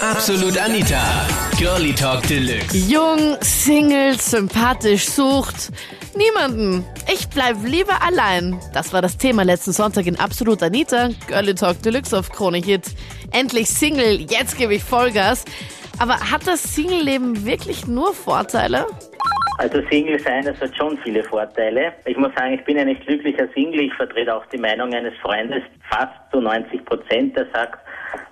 Absolut Anita. Girlie Talk Deluxe. Jung, Single, sympathisch, sucht niemanden. Ich bleib lieber allein. Das war das Thema letzten Sonntag in Absolut Anita. Girlie Talk Deluxe auf Krone Hit. Endlich Single, jetzt gebe ich Vollgas. Aber hat das Single-Leben wirklich nur Vorteile? Also Single sein, das hat schon viele Vorteile. Ich muss sagen, ich bin ein nicht glücklicher Single. Ich vertrete auch die Meinung eines Freundes, fast zu 90 Prozent, der sagt,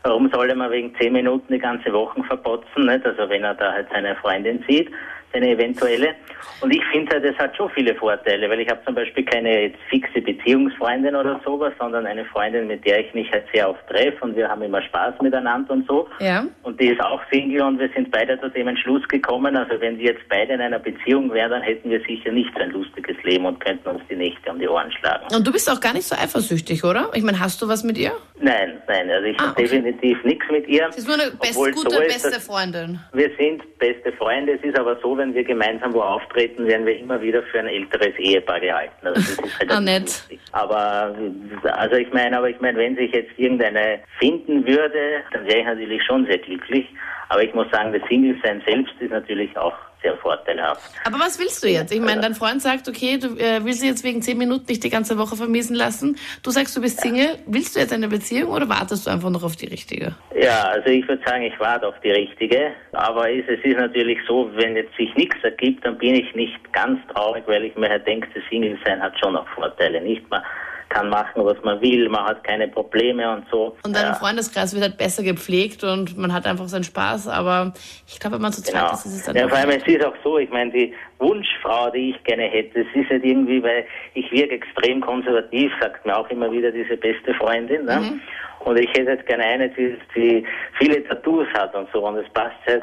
warum soll er mal wegen 10 Minuten die ganze Woche verpotzen, nicht? Also wenn er da halt seine Freundin sieht eine eventuelle. Und ich finde halt, es hat schon viele Vorteile, weil ich habe zum Beispiel keine fixe Beziehungsfreundin oder sowas, sondern eine Freundin, mit der ich mich halt sehr oft treffe und wir haben immer Spaß miteinander und so. Ja. Und die ist auch Single und wir sind beide zu dem Entschluss gekommen, also wenn wir jetzt beide in einer Beziehung wären, dann hätten wir sicher nicht so ein lustiges Leben und könnten uns die Nächte um die Ohren schlagen. Und du bist auch gar nicht so eifersüchtig, oder? Ich meine, hast du was mit ihr? Nein, nein, also ich Ah, habe okay. definitiv nichts mit ihr. Sie ist nur eine best, gute, so ist, beste Freundin. Wir sind beste Freunde. Es ist aber so, wenn wir gemeinsam wo auftreten, werden wir immer wieder für ein älteres Ehepaar gehalten. Also das ist halt Ah, nett. lustig. Aber also ich meine, aber ich meine, wenn sich jetzt irgendeine finden würde, dann wäre ich natürlich schon sehr glücklich. Aber ich muss sagen, das Single-Sein selbst ist natürlich auch sehr vorteilhaft. Aber was willst du jetzt? Ich meine, dein Freund sagt, okay, du äh, willst sie jetzt wegen 10 Minuten nicht die ganze Woche vermiesen lassen. Du sagst, du bist Single. Willst du jetzt eine Beziehung oder wartest du einfach noch auf die richtige? Ja, also ich würde sagen, ich warte auf die richtige. Aber es, ist natürlich so, wenn jetzt sich nichts ergibt, dann bin ich nicht ganz traurig, weil ich mir halt denke, das Single-Sein hat schon auch Vorteile, nicht? Man kann machen, was man will, man hat keine Probleme und so. Und dein ja, Freundeskreis wird halt besser gepflegt und man hat einfach seinen Spaß. Aber ich glaube, wenn man zu zweit Genau. ist, ist es dann Ja, vor allem, es ist auch so, ich meine, die Wunschfrau, die ich gerne hätte, es ist halt irgendwie, weil ich wirke extrem konservativ, sagt mir auch immer wieder diese beste Freundin. Ne? Mhm. Und ich hätte halt gerne eine, die, die viele Tattoos hat und so, und es passt halt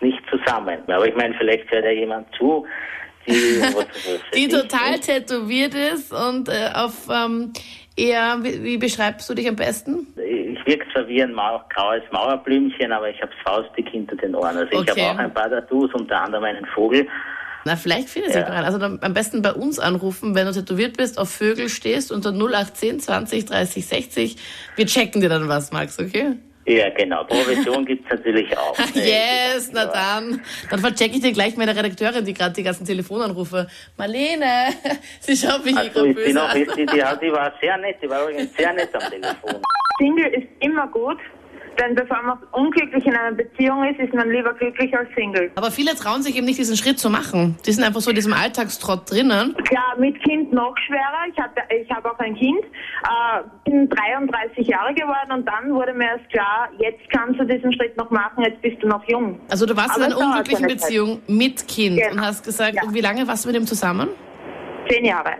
nicht zusammen. Aber ich meine, vielleicht hört ja jemand zu, die, die ich, total tätowiert ist und äh, auf ähm, eher, wie, wie beschreibst du dich am besten? Ich wirke zwar wie ein Mau graues Mauerblümchen, aber ich habe faustig hinter den Ohren. Also ich Okay. habe auch ein paar Tattoos, unter anderem einen Vogel. Na, vielleicht findet sich Ja. noch einer. Also dann am besten bei uns anrufen, wenn du tätowiert bist, auf Vögel stehst, unter 0810 20 30 60. Wir checken dir dann was, Max, okay? Ja, genau. Provision gibt's natürlich auch. Yes, na dann. Dann verchecke ich dir gleleich meine Redakteurin, die gerade die ganzen Telefonanrufe. Marlene, sie schaut mich Also gerade ich bin böse auch, an. die, die, die, die war sehr nett, die war übrigens sehr nett am Telefon. Single ist immer gut, denn bevor man unglücklich in einer Beziehung ist, ist man lieber glücklich als Single. Aber viele trauen sich eben nicht, diesen Schritt zu machen. Die sind einfach so in diesem Alltagstrott drinnen. Klar, mit Kind noch schwerer. Ich hatte, ich habe auch ein Kind, äh, bin 33 Jahre geworden und dann wurde mir erst klar, jetzt kannst du diesen Schritt noch machen, jetzt bist du noch jung. Also du warst Aber in einer unglücklichen Zeit. Beziehung mit Kind Genau. und hast gesagt, Ja. und wie lange warst du mit ihm zusammen? Zehn Jahre.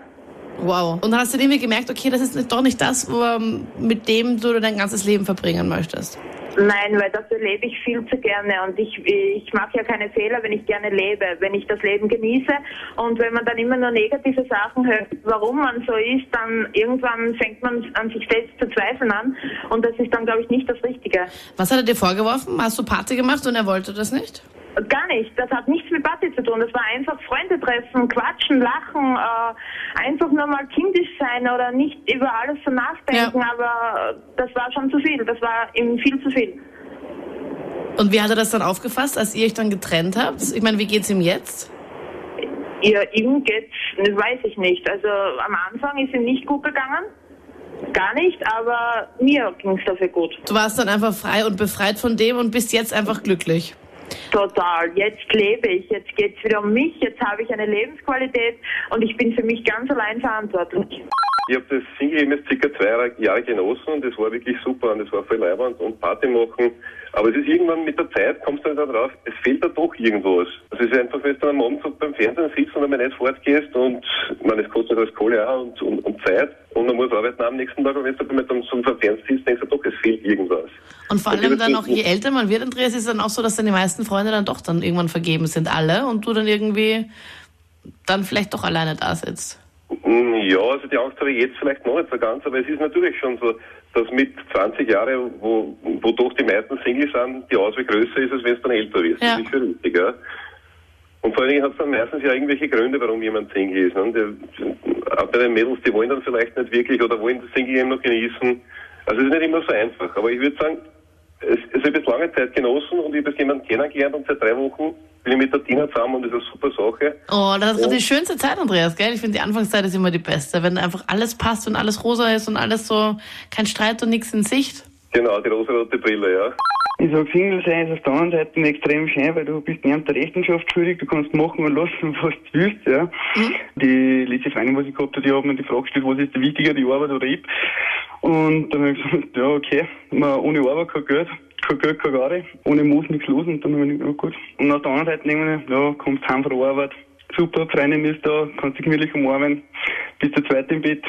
Wow. Und dann hast du irgendwie gemerkt, okay, das ist doch nicht das, wo, ähm, mit dem du dein ganzes Leben verbringen möchtest. Nein, weil dafür lebe ich viel zu gerne und ich, ich mache ja keine Fehler, wenn ich gerne lebe, wenn ich das Leben genieße und wenn man dann immer nur negative Sachen hört, warum man so ist, dann irgendwann fängt man an sich selbst zu zweifeln an und das ist dann, glaube ich, nicht das Richtige. Was hat er dir vorgeworfen? Hast du Party gemacht und er wollte das nicht? Gar nicht, das hat nichts mit Party zu tun, das war einfach Freunde treffen, quatschen, lachen, äh, einfach nur mal kindisch sein oder nicht über alles so nachdenken, Ja. aber äh, das war schon zu viel, das war ihm viel zu viel. Und wie hat er das dann aufgefasst, als ihr euch dann getrennt habt? Ich meine, wie geht's ihm jetzt? Ja, ihm geht's, das weiß ich nicht. Also am Anfang ist ihm nicht gut gegangen. Gar nicht, aber mir ging's dafür gut. Du warst dann einfach frei und befreit von dem und bist jetzt einfach glücklich. Total. Jetzt lebe ich, jetzt geht's wieder um mich, jetzt habe ich eine Lebensqualität und ich bin für mich ganz allein verantwortlich. Ich habe das Single jetzt circa zwei Jahre genossen und das war wirklich super und das war voll leibend und Party machen. Aber es ist irgendwann mit der Zeit, kommst du dann drauf, es fehlt da doch irgendwas. Also es ist einfach, wenn du am Abend beim Fernsehen sitzt und einmal nicht fortgehst und, meine, es kostet alles Kohle auch und, und, und Zeit man muss arbeiten am nächsten Tag und wenn du dann mit einem so einem denkst du doch, es fehlt irgendwas. Und vor allem dann auch, je älter man wird, Andreas, ist es dann auch so, dass dann die meisten Freunde dann doch dann irgendwann vergeben sind, alle, und du dann irgendwie dann vielleicht doch alleine da sitzt. Mm, Ja, also die Angst habe ich jetzt vielleicht noch nicht so ganz, aber es ist natürlich schon so, dass mit 20 Jahren, wo, wo doch die meisten Singles sind, die Auswahl größer ist, als wenn es dann älter wirst. Ja. Das ist schon richtig, ja. Und vor allen Dingen hat es dann meistens ja irgendwelche Gründe, warum jemand Single ist. Ne? Auch bei den Mädels, die wollen dann vielleicht nicht wirklich oder wollen das Single eben noch genießen. Also es ist nicht immer so einfach. Aber ich würde sagen, es, es habe jetzt lange Zeit genossen und ich habe jetzt jemanden kennengelernt und seit drei Wochen bin ich mit der Tina zusammen und das ist eine super Sache. Oh, das ist die schönste Zeit, Andreas, gell? Ich finde, die Anfangszeit ist immer die beste, wenn einfach alles passt und alles rosa ist und alles so, kein Streit und nichts in Sicht. Genau, die rosarote Brille, ja. Ich sag, Single sein ist auf der anderen Seite extrem schön, weil du bist nicht der Rechenschaft schuldig, du kannst machen und lassen, was du willst, ja. Die letzte Freundin, was ich gehabt habe, die hat mir die Frage gestellt, was ist der wichtiger, die Arbeit oder ich? Und dann habe ich gesagt, ja, okay, man, ohne Arbeit kein Geld, kein Geld, keine Garde, ohne Moos nichts los und dann habe ich ja gut. Und auf der anderen Seite denke ich, ja, kommst heim von der Arbeit, super, Freundin ist da, kannst dich gemütlich umarmen, bist der Zweite im Bett,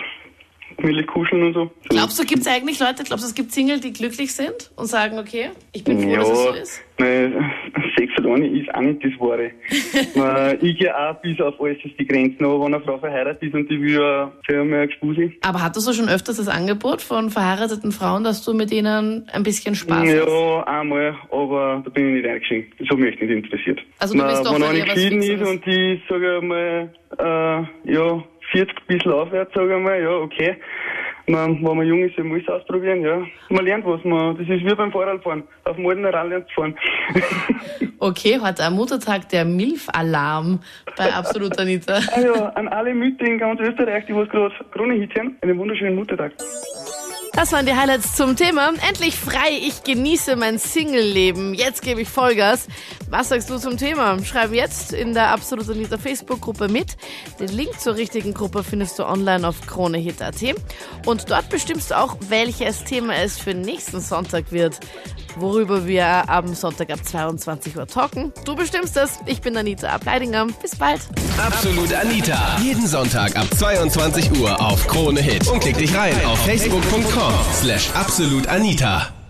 gemütlich kuscheln und so. Glaubst du, gibt es eigentlich Leute, glaubst du, es gibt Single, die glücklich sind und sagen, okay, ich bin froh, dass es so ist? Nein, Sex alleine ist auch nicht das Wahre. Man, ich gehe auch bis auf äußerst die Grenzen, aber wenn eine Frau verheiratet ist und die will ja für mehr eine Gespusi. Aber hattest du schon öfters das Angebot von verheirateten Frauen, dass du mit ihnen ein bisschen Spaß hast? Ja, einmal, aber da bin ich nicht eingestiegen. Das hat mich nicht interessiert. Also du bist doch wenn eine geschieden ist und die, sage ich mal, äh, ja, 40 bisschen aufwärts, sage ich mal, ja, okay. Man, wenn man jung ist, man alles ausprobieren, ja. Man lernt was, man, das ist wie beim Fahrradfahren. Auf dem alten Rad lernt zu fahren. Okay, heute am Muttertag der Milf-Alarm bei Absolut Anita. ah ja, an alle Mütter in ganz Österreich, die was gerade Krone-Hit haben, einen wunderschönen Muttertag. Das waren die Highlights zum Thema. Endlich frei, ich genieße mein Single-Leben. Jetzt gebe ich Vollgas. Was sagst du zum Thema? Schreib jetzt in der Absolut Anita Facebook-Gruppe mit. Den Link zur richtigen Gruppe findest du online auf kronehit.at. Und dort bestimmst du auch, welches Thema es für nächsten Sonntag wird. Worüber wir am Sonntag ab 22 Uhr talken. Du bestimmst das. Ich bin Anita Ableidinger. Bis bald. Absolut Anita. Jeden Sonntag ab 22 Uhr auf Krone Hit. Und klick dich rein auf facebook.com slash absolutanita.